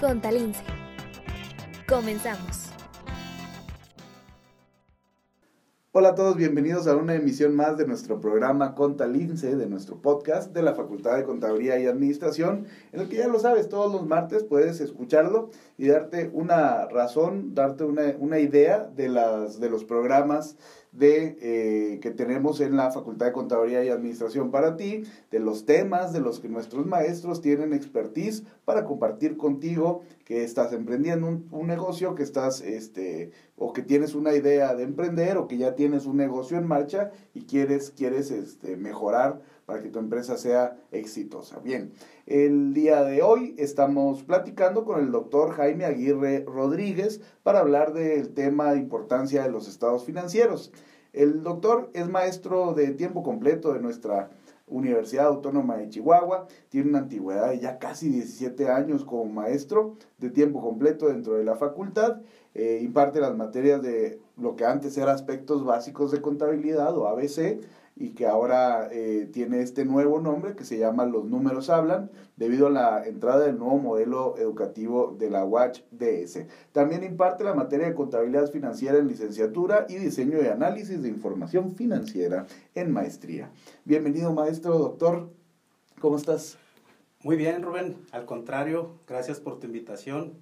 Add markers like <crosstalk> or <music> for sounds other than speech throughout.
Contalince. Comenzamos. Hola a todos, bienvenidos a una emisión más de nuestro programa Contalince, de nuestro podcast de la Facultad de Contaduría y Administración, en el que ya lo sabes, todos los martes puedes escucharlo y darte una razón, darte una, una idea de, las, de los programas de, eh, que tenemos en la Facultad de Contaduría y Administración para ti, de los temas de los que nuestros maestros tienen expertise para compartir contigo que estás emprendiendo un, un, negocio, que estás, este, o que tienes una idea de emprender, o que ya tienes un negocio en marcha y quieres, quieres este, mejorar para que tu empresa sea exitosa. Bien, el día de hoy estamos platicando con el doctor Jaime Aguirre Rodríguez para hablar del tema de importancia de los estados financieros. El doctor es maestro de tiempo completo de nuestra Universidad Autónoma de Chihuahua, tiene una antigüedad de ya casi 17 años como maestro de tiempo completo dentro de la facultad, eh, imparte las materias de lo que antes era aspectos básicos de contabilidad o ABC, y que ahora eh, tiene este nuevo nombre que se llama Los Números Hablan, debido a la entrada del nuevo modelo educativo de la Watch DS. También imparte la materia de contabilidad financiera en licenciatura y diseño de análisis de información financiera en maestría. Bienvenido maestro, doctor, ¿cómo estás? Muy bien, Rubén. Al contrario, gracias por tu invitación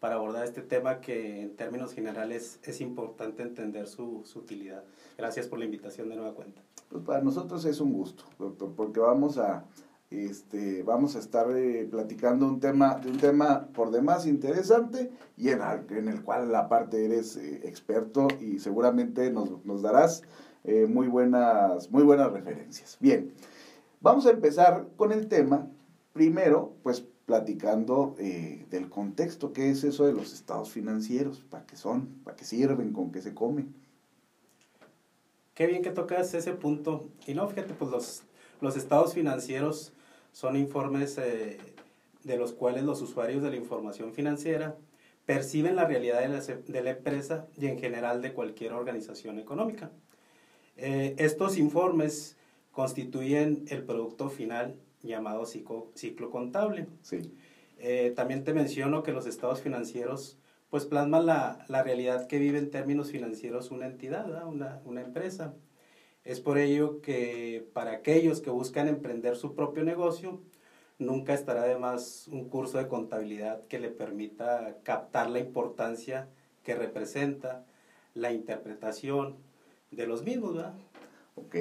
para abordar este tema que en términos generales es importante entender su, su utilidad. Gracias por la invitación de nueva cuenta. Pues para nosotros es un gusto, doctor, porque vamos a, este, vamos a estar eh, platicando un tema, de un tema por demás interesante y en, en el cual la parte eres eh, experto y seguramente nos, nos darás eh, muy, buenas, muy buenas referencias. Bien, vamos a empezar con el tema, primero, pues platicando del contexto, qué es eso de los estados financieros, para qué son, para qué sirven, con qué se comen. Qué bien que tocas ese punto. Y no, fíjate, pues los, los estados financieros son informes eh, de los cuales los usuarios de la información financiera perciben la realidad de la, de la empresa y en general de cualquier organización económica. Eh, estos informes constituyen el producto final llamado ciclo, ciclo contable. Sí. Eh, también te menciono que los estados financieros pues plasma la, la, realidad que vive en términos financieros una entidad, una, una, empresa. Es por ello que para aquellos que buscan emprender su propio negocio, nunca estará de más un curso de contabilidad que le permita captar la importancia que representa la interpretación de los mismos. ¿verdad? Ok,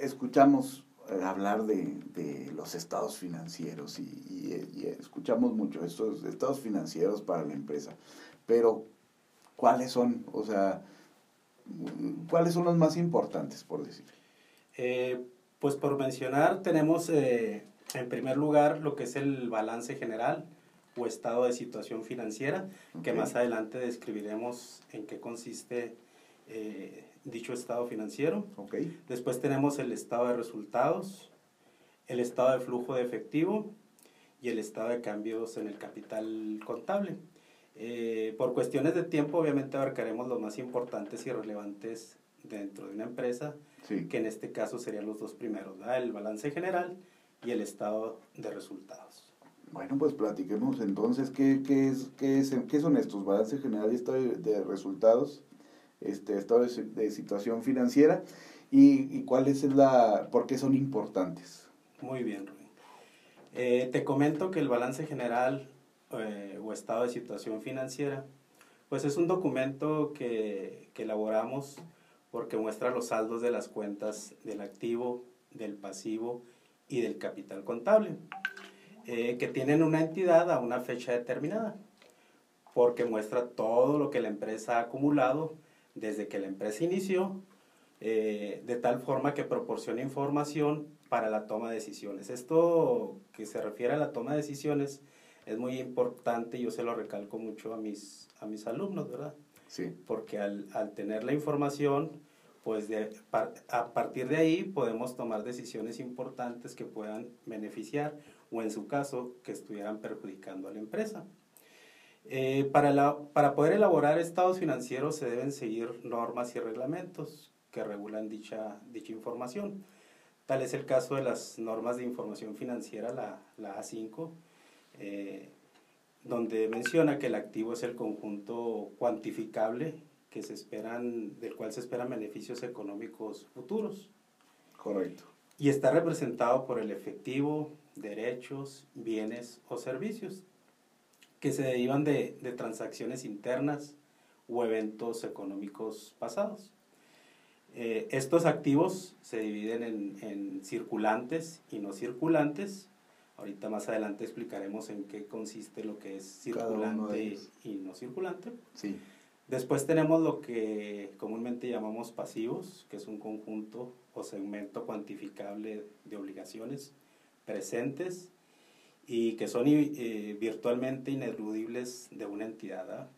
escuchamos hablar de, de, los estados financieros y, y, y, escuchamos mucho estos estados financieros para la empresa, pero ¿cuáles son? O sea, ¿cuáles son los más importantes, por decir? Eh, pues por mencionar, tenemos eh, en primer lugar lo que es el balance general o estado de situación financiera, okay. que más adelante describiremos en qué consiste eh, dicho estado financiero. Okay. Después tenemos el estado de resultados, el estado de flujo de efectivo y el estado de cambios en el capital contable. Eh, por cuestiones de tiempo, obviamente abarcaremos los más importantes y relevantes dentro de una empresa, sí. que en este caso serían los dos primeros, ¿verdad? el balance general y el estado de resultados. Bueno, pues platiquemos entonces qué, qué, es, qué, es, qué son estos, balance general y estado de, de resultados este estado de, de situación financiera y, y, cuál es la, por qué son importantes. Muy bien, Rubén. Eh, te comento que el balance general eh, o estado de situación financiera, pues es un documento que, que elaboramos porque muestra los saldos de las cuentas del activo, del pasivo y del capital contable, eh, que tienen una entidad a una fecha determinada, porque muestra todo lo que la empresa ha acumulado desde que la empresa inició, eh, de tal forma que proporciona información para la toma de decisiones. Esto que se refiere a la toma de decisiones es muy importante yo se lo recalco mucho a mis, a mis alumnos, ¿verdad? Sí. Porque al, al tener la información, pues de, a partir de ahí podemos tomar decisiones importantes que puedan beneficiar o en su caso que estuvieran perjudicando a la empresa. Eh, para, la, para poder elaborar estados financieros se deben seguir normas y reglamentos que regulan dicha, dicha información. Tal es el caso de las normas de información financiera, la, la A5, eh, donde menciona que el activo es el conjunto cuantificable que se esperan, del cual se esperan beneficios económicos futuros. Correcto. Y está representado por el efectivo, derechos, bienes o servicios que se derivan de, de transacciones internas o eventos económicos pasados. Eh, estos activos se dividen en, en, circulantes y no circulantes. Ahorita más adelante explicaremos en qué consiste lo que es circulante y no circulante. Sí. Después tenemos lo que comúnmente llamamos pasivos, que es un conjunto o segmento cuantificable de obligaciones presentes y que son eh, virtualmente ineludibles de una entidad.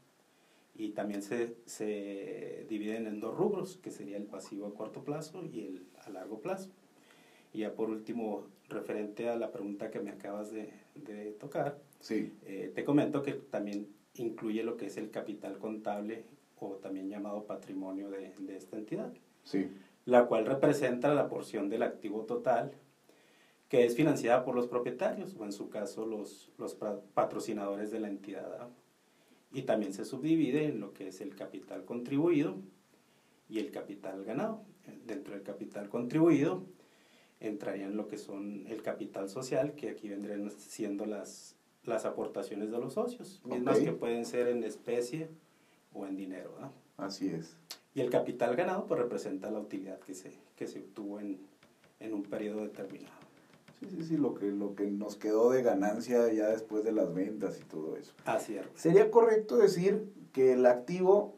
Y también se, se, dividen en dos rubros, que sería el pasivo a corto plazo y el a largo plazo. Y ya por último, referente a la pregunta que me acabas de, de tocar, sí. Eh, te comento que también incluye lo que es el capital contable o también llamado patrimonio de, de esta entidad. Sí. La cual representa la porción del activo total que es financiada por los propietarios, o en su caso los, los patrocinadores de la entidad. Y también se subdivide en lo que es el capital contribuido y el capital ganado. Dentro del capital contribuido entrarían lo que son el capital social, que aquí vendrían siendo las, las aportaciones de los socios, mismas que pueden ser en especie o en dinero. Así es. Y el capital ganado pues representa la utilidad que se, que se obtuvo en, en un periodo determinado. Sí, sí, sí, lo que, lo que nos quedó de ganancia ya después de las ventas y todo eso. Así es. Sería correcto decir que el activo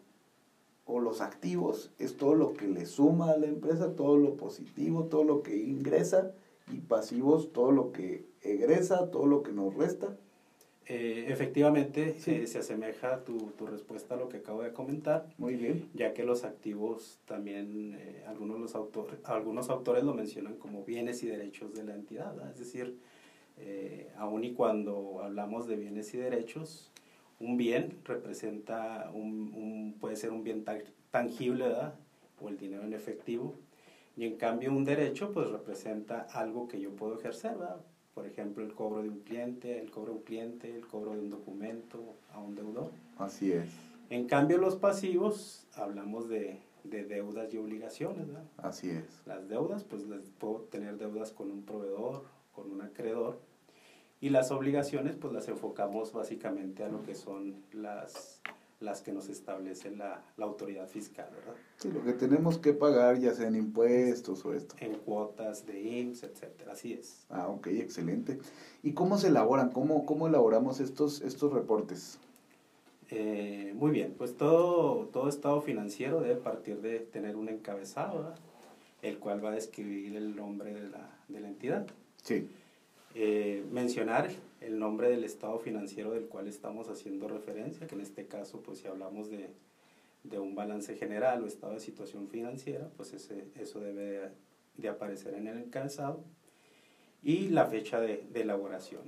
o los activos es todo lo que le suma a la empresa, todo lo positivo, todo lo que ingresa y pasivos, todo lo que egresa, todo lo que nos resta. Eh, efectivamente, eh, se asemeja tu, tu, respuesta a lo que acabo de comentar. Muy bien. Ya que los activos también, eh, algunos, los autores, algunos autores lo mencionan como bienes y derechos de la entidad. Es decir, aun y cuando hablamos de bienes y derechos, un bien representa, un, un puede ser un bien tangible, ¿verdad? O el dinero en efectivo. Y en cambio un derecho, pues representa algo que yo puedo ejercer, ¿verdad? Por ejemplo, el cobro de un cliente, el cobro de un cliente, el cobro de un documento a un deudor. Así es. En cambio, los pasivos, hablamos de, de deudas y obligaciones, ¿verdad? Así es. Las deudas, pues les puedo tener deudas con un proveedor, con un acreedor, y las obligaciones, pues las enfocamos básicamente a lo que son las las que nos establece la, la, autoridad fiscal, ¿verdad? Sí, lo que tenemos que pagar, ya sea en impuestos o esto. En cuotas de IMSS, etcétera, así es. Ah, ok, excelente. ¿Y cómo se elaboran? ¿Cómo, cómo elaboramos estos, estos reportes? Eh, muy bien, pues todo, todo estado financiero debe partir de tener un encabezado, ¿verdad? el cual va a describir el nombre de la, de la entidad. Sí. Eh, mencionar el nombre del estado financiero del cual estamos haciendo referencia, que en este caso, pues si hablamos de, de un balance general o estado de situación financiera, pues ese, eso debe de, aparecer en el encabezado. Y la fecha de, de, elaboración.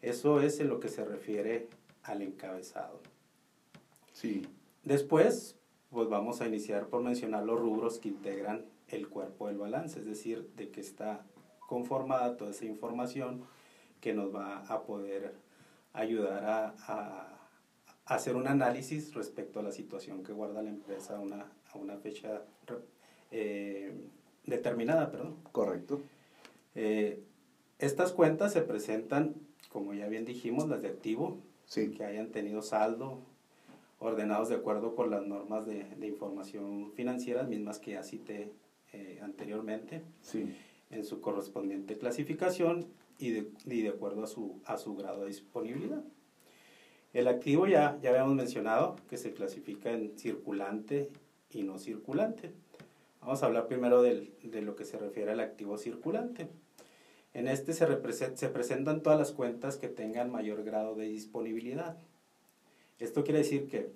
Eso es en lo que se refiere al encabezado. Sí. Después, pues vamos a iniciar por mencionar los rubros que integran el cuerpo del balance, es decir, de que está conformada toda esa información que nos va a poder ayudar a, a, hacer un análisis respecto a la situación que guarda la empresa a una, a una fecha eh, determinada. Perdón. Correcto. Eh, estas cuentas se presentan, como ya bien dijimos, las de activo, sí. que hayan tenido saldo, ordenados de acuerdo con las normas de, de información financiera, mismas que ya cité eh, anteriormente. Sí en su correspondiente clasificación y de, de acuerdo a su, a su grado de disponibilidad. El activo ya, ya habíamos mencionado que se clasifica en circulante y no circulante. Vamos a hablar primero del, de lo que se refiere al activo circulante. En este se, se presentan todas las cuentas que tengan mayor grado de disponibilidad. Esto quiere decir que,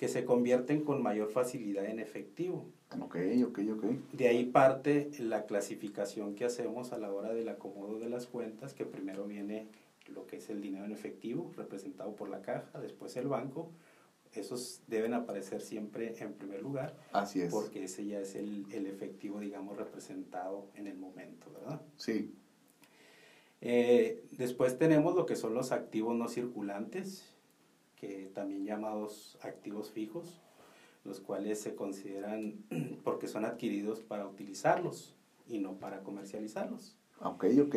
que se convierten con mayor facilidad en efectivo. Ok, ok, ok. De ahí parte la clasificación que hacemos a la hora del acomodo de las cuentas, que primero viene lo que es el dinero en efectivo, representado por la caja, después el banco. Esos deben aparecer siempre en primer lugar. Así es. Porque ese ya es el, el efectivo, digamos, representado en el momento, ¿verdad? Sí. Eh, después tenemos lo que son los activos no circulantes, que también llamados activos fijos, los cuales se consideran <clears throat> porque son adquiridos para utilizarlos y no para comercializarlos. Ok, ok.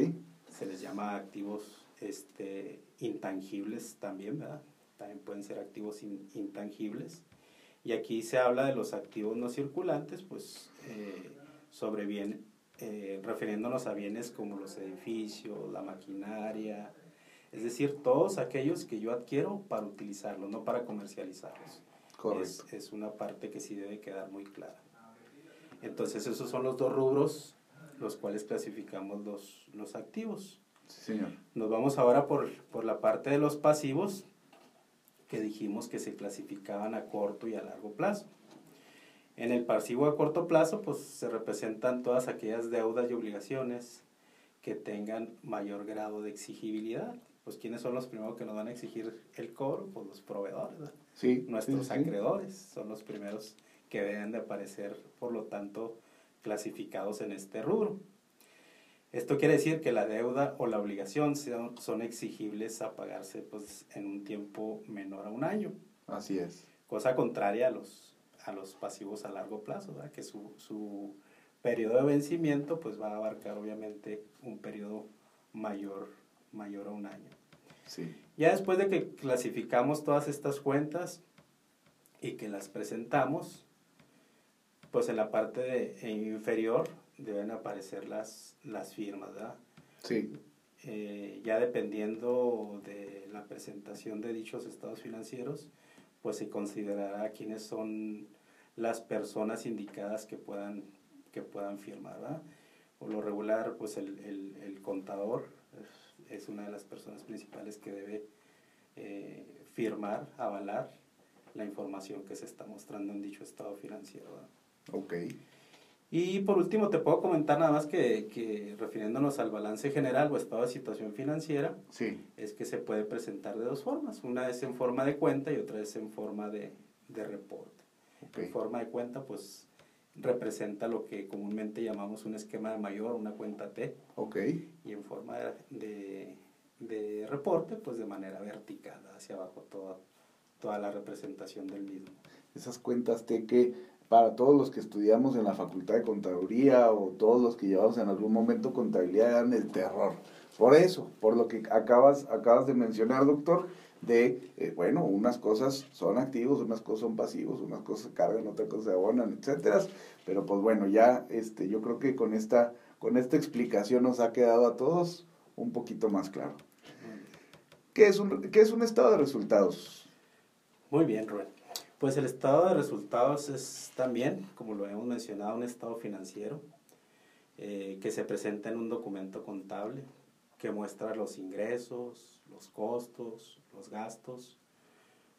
Se les llama activos este, intangibles también, ¿verdad? También pueden ser activos intangibles. Y aquí se habla de los activos no circulantes, pues eh, sobre bien, eh, refiriéndonos a bienes como los edificios, la maquinaria, es decir, todos aquellos que yo adquiero para utilizarlos, no para comercializarlos. Es, es, una parte que sí debe quedar muy clara. Entonces, esos son los dos rubros los cuales clasificamos los, los activos. Sí, señor. Nos vamos ahora por, por la parte de los pasivos, que dijimos que se clasificaban a corto y a largo plazo. En el pasivo a corto plazo, pues se representan todas aquellas deudas y obligaciones que tengan mayor grado de exigibilidad. Pues, ¿quiénes son los primeros que nos van a exigir el cobro? Pues los proveedores, Sí, Nuestros acreedores son los primeros que deben de aparecer, por lo tanto, clasificados en este rubro. Esto quiere decir que la deuda o la obligación son, son exigibles a pagarse pues, en un tiempo menor a un año. Así es. Cosa contraria a los, a los pasivos a largo plazo, ¿verdad? que su, su periodo de vencimiento pues, va a abarcar obviamente un periodo mayor, mayor a un año. Sí. Ya después de que clasificamos todas estas cuentas y que las presentamos, pues en la parte de, inferior deben aparecer las, las firmas, ¿verdad? Sí. Eh, ya dependiendo de la presentación de dichos estados financieros, pues se considerará quiénes son las personas indicadas que puedan, que puedan firmar, ¿verdad? Por lo regular, pues el, el, el contador es, una de las personas principales que debe eh, firmar, avalar la información que se está mostrando en dicho estado financiero. Ok. Y por último, te puedo comentar nada más que, que, refiriéndonos al balance general o estado de situación financiera, sí. es que se puede presentar de dos formas. Una es en forma de cuenta y otra es en forma de, de reporte. En forma de cuenta, pues representa lo que comúnmente llamamos un esquema de mayor, una cuenta T. Ok. Y en forma de, de reporte, pues de manera vertical, hacia abajo toda, toda la representación del mismo. Esas cuentas T que para todos los que estudiamos en la Facultad de Contaduría o todos los que llevamos en algún momento contabilidad eran el terror. Por eso, por lo que acabas, acabas de mencionar, doctor, de, eh, bueno, unas cosas son activos, unas cosas son pasivos, unas cosas cargan, otras cosas abonan, etcétera. Pero pues bueno, ya este, yo creo que con esta, con esta explicación nos ha quedado a todos un poquito más claro. ¿Qué es un, qué es un estado de resultados? Muy bien, Rubén. Pues el estado de resultados es también, como lo hemos mencionado, un estado financiero eh, que se presenta en un documento contable que muestra los ingresos, los costos, los gastos,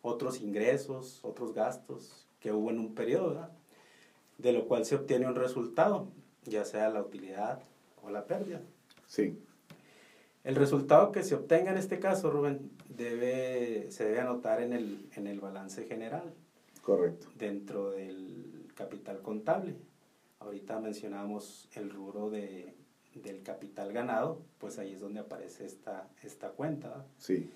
otros ingresos, otros gastos que hubo en un periodo, de lo cual se obtiene un resultado, ya sea la utilidad o la pérdida. Sí. El resultado que se obtenga en este caso, Rubén, debe, se debe anotar en el, en el balance general. Correcto. Dentro del capital contable. Ahorita mencionamos el rubro de, del capital ganado, pues ahí es donde aparece esta, esta cuenta. Sí.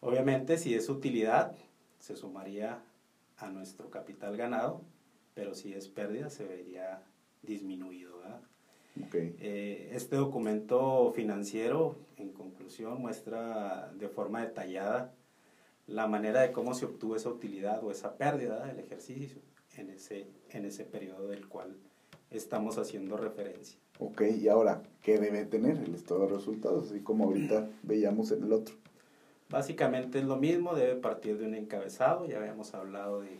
Obviamente, si es utilidad, se sumaría a nuestro capital ganado, pero si es pérdida, se vería disminuido. Okay. Eh, este documento financiero, en conclusión, muestra de forma detallada la manera de cómo se obtuvo esa utilidad o esa pérdida del ejercicio en ese, en ese periodo del cual estamos haciendo referencia. Ok, y ahora, ¿qué debe tener el estado de resultados? Así como ahorita <clears throat> veíamos en el otro. Básicamente es lo mismo, debe partir de un encabezado, ya habíamos hablado de,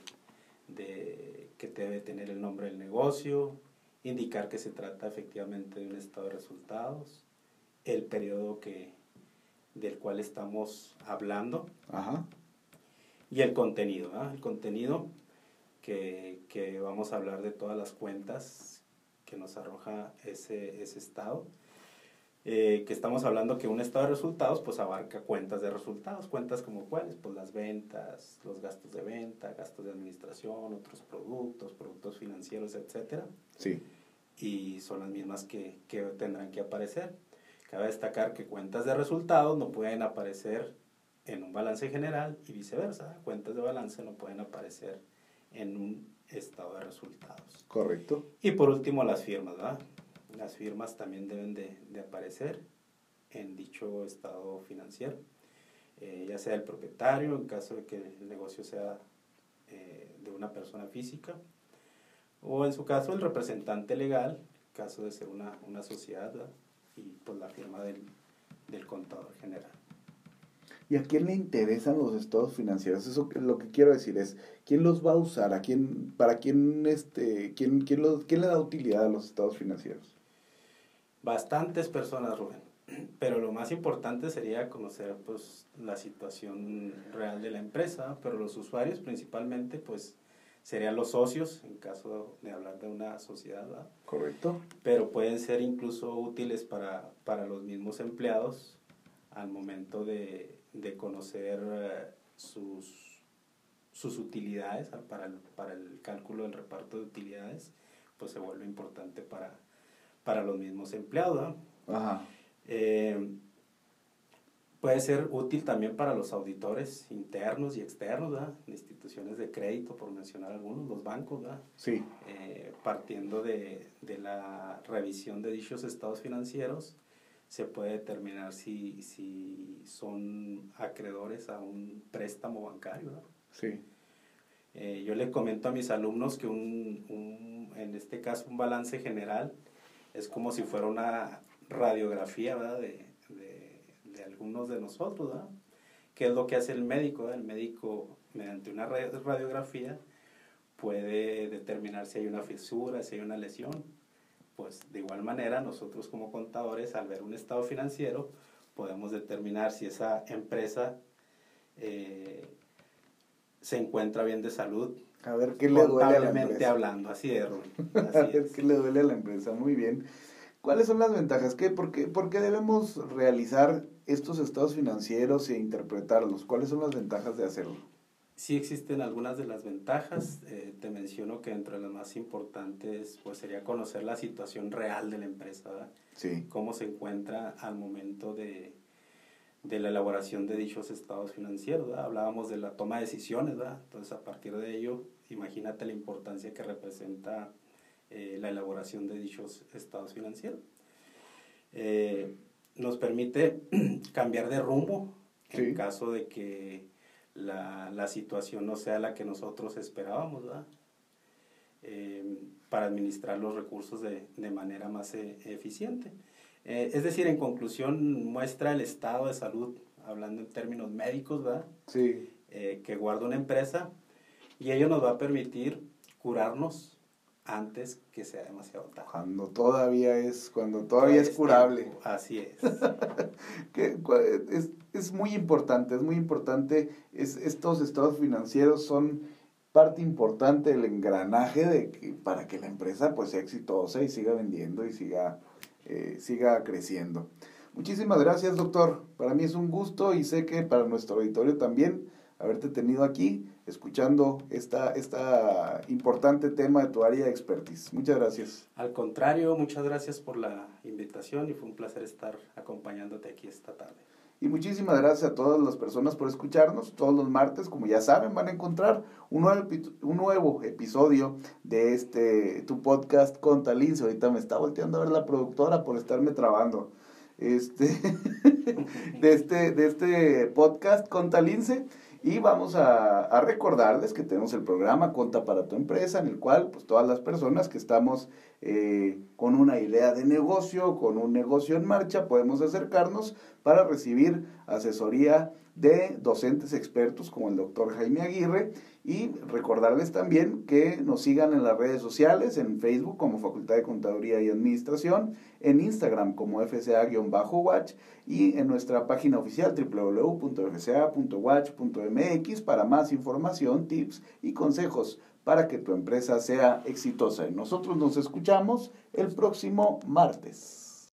de que debe tener el nombre del negocio, indicar que se trata efectivamente de un estado de resultados, el periodo que, del cual estamos hablando y el contenido. El contenido que, que, vamos a hablar de todas las cuentas que nos arroja ese, ese estado. Eh, que estamos hablando que un estado de resultados pues abarca cuentas de resultados, cuentas como cuáles, pues las ventas, los gastos de venta, gastos de administración, otros productos, productos financieros, etcétera. Sí. Y son las mismas que, que tendrán que aparecer. Cabe destacar que cuentas de resultados no pueden aparecer en un balance general y viceversa. Cuentas de balance no pueden aparecer en un estado de resultados. Correcto. Y por último, las firmas, ¿verdad? Las firmas también deben de, de aparecer en dicho estado financiero, eh, ya sea el propietario, en caso de que el negocio sea eh, de una persona física, o en su caso el representante legal, en caso de ser una, una sociedad, y pues la firma del, del contador general. ¿Y a quién le interesan los estados financieros? Eso lo que quiero decir es, ¿quién los va a usar? ¿A quién, ¿Para quién, este, quién, quién, los, quién le da utilidad a los estados financieros? Bastantes personas, Rubén. <clears throat> Pero lo más importante sería conocer pues, la situación real de la empresa, pero los usuarios principalmente pues serían los socios, en caso de hablar de una sociedad. ¿verdad? Correcto. Pero pueden ser incluso útiles para, para los mismos empleados al momento de, de conocer eh, sus, sus utilidades para el, para el cálculo del reparto de utilidades, pues se vuelve importante para, para los mismos empleados. Ajá. Eh, puede ser útil también para los auditores internos y externos, instituciones de crédito, por mencionar algunos, los bancos. Eh, partiendo de, de, la revisión de dichos estados financieros, se puede determinar si, si son acreedores a un préstamo bancario. ¿verdad? Sí. Eh, yo le comento a mis alumnos que un, un, en este caso un balance general es como si fuera una radiografía ¿verdad? De, de, de, algunos de nosotros, ¿verdad? ¿Qué es lo que hace el médico? ¿verdad? El médico, mediante una radiografía, puede determinar si hay una fisura, si hay una lesión. Pues de igual manera, nosotros como contadores, al ver un estado financiero, podemos determinar si esa empresa eh, se encuentra bien de salud. A ver qué le duele a la empresa. hablando, así es, Rubén. <laughs> Así a ver es. qué le duele a la empresa, muy bien. ¿Cuáles son las ventajas? ¿Qué, por, qué, ¿Por qué debemos realizar estos estados financieros e interpretarlos? ¿Cuáles son las ventajas de hacerlo? Sí existen algunas de las ventajas. Eh, te menciono que entre las más importantes pues sería conocer la situación real de la empresa, ¿verdad? Sí. Cómo se encuentra al momento de, de la elaboración de dichos estados financieros, ¿verdad? Hablábamos de la toma de decisiones, ¿verdad? Entonces a partir de ello, imagínate la importancia que representa eh, la elaboración de dichos estados financieros. Eh, nos permite <clears throat> cambiar de rumbo en Sí. caso de que la, la, situación no sea la que nosotros esperábamos, ¿verdad? Eh, para administrar los recursos de, de manera más eh, eficiente. Eh, es decir, en conclusión, muestra el estado de salud, hablando en términos médicos, ¿verdad? Sí. Eh, que guarda una empresa y ello nos va a permitir curarnos antes que sea demasiado tarde. Cuando todavía es, cuando todavía es curable. Tiempo. Así es. <laughs> que, es. Es muy importante, es muy importante. Es, estos estados financieros son parte importante del engranaje de que, para que la empresa pues sea exitosa y siga vendiendo y siga, eh, siga creciendo. Muchísimas gracias, doctor. Para mí es un gusto y sé que para nuestro auditorio también haberte tenido aquí escuchando esta, esta importante tema de tu área de expertise. Muchas gracias. Al contrario, muchas gracias por la invitación y fue un placer estar acompañándote aquí esta tarde. Y muchísimas gracias a todas las personas por escucharnos. Todos los martes, como ya saben, van a encontrar un nuevo, un nuevo episodio de este tu podcast con Talince. Ahorita me está volteando a ver la productora por estarme trabando. Este, <laughs> de, este, de este podcast con Talince. Y vamos a, recordarles que tenemos el programa Conta para tu empresa, en el cual pues todas las personas que estamos eh, con una idea de negocio, con un negocio en marcha, podemos acercarnos para recibir asesoría de docentes expertos como el doctor Jaime Aguirre y recordarles también que nos sigan en las redes sociales, en Facebook como Facultad de Contaduría y Administración, en Instagram como FCA-Watch y en nuestra página oficial www.fca.watch.mx para más información, tips y consejos para que tu empresa sea exitosa. Nosotros nos escuchamos el próximo martes.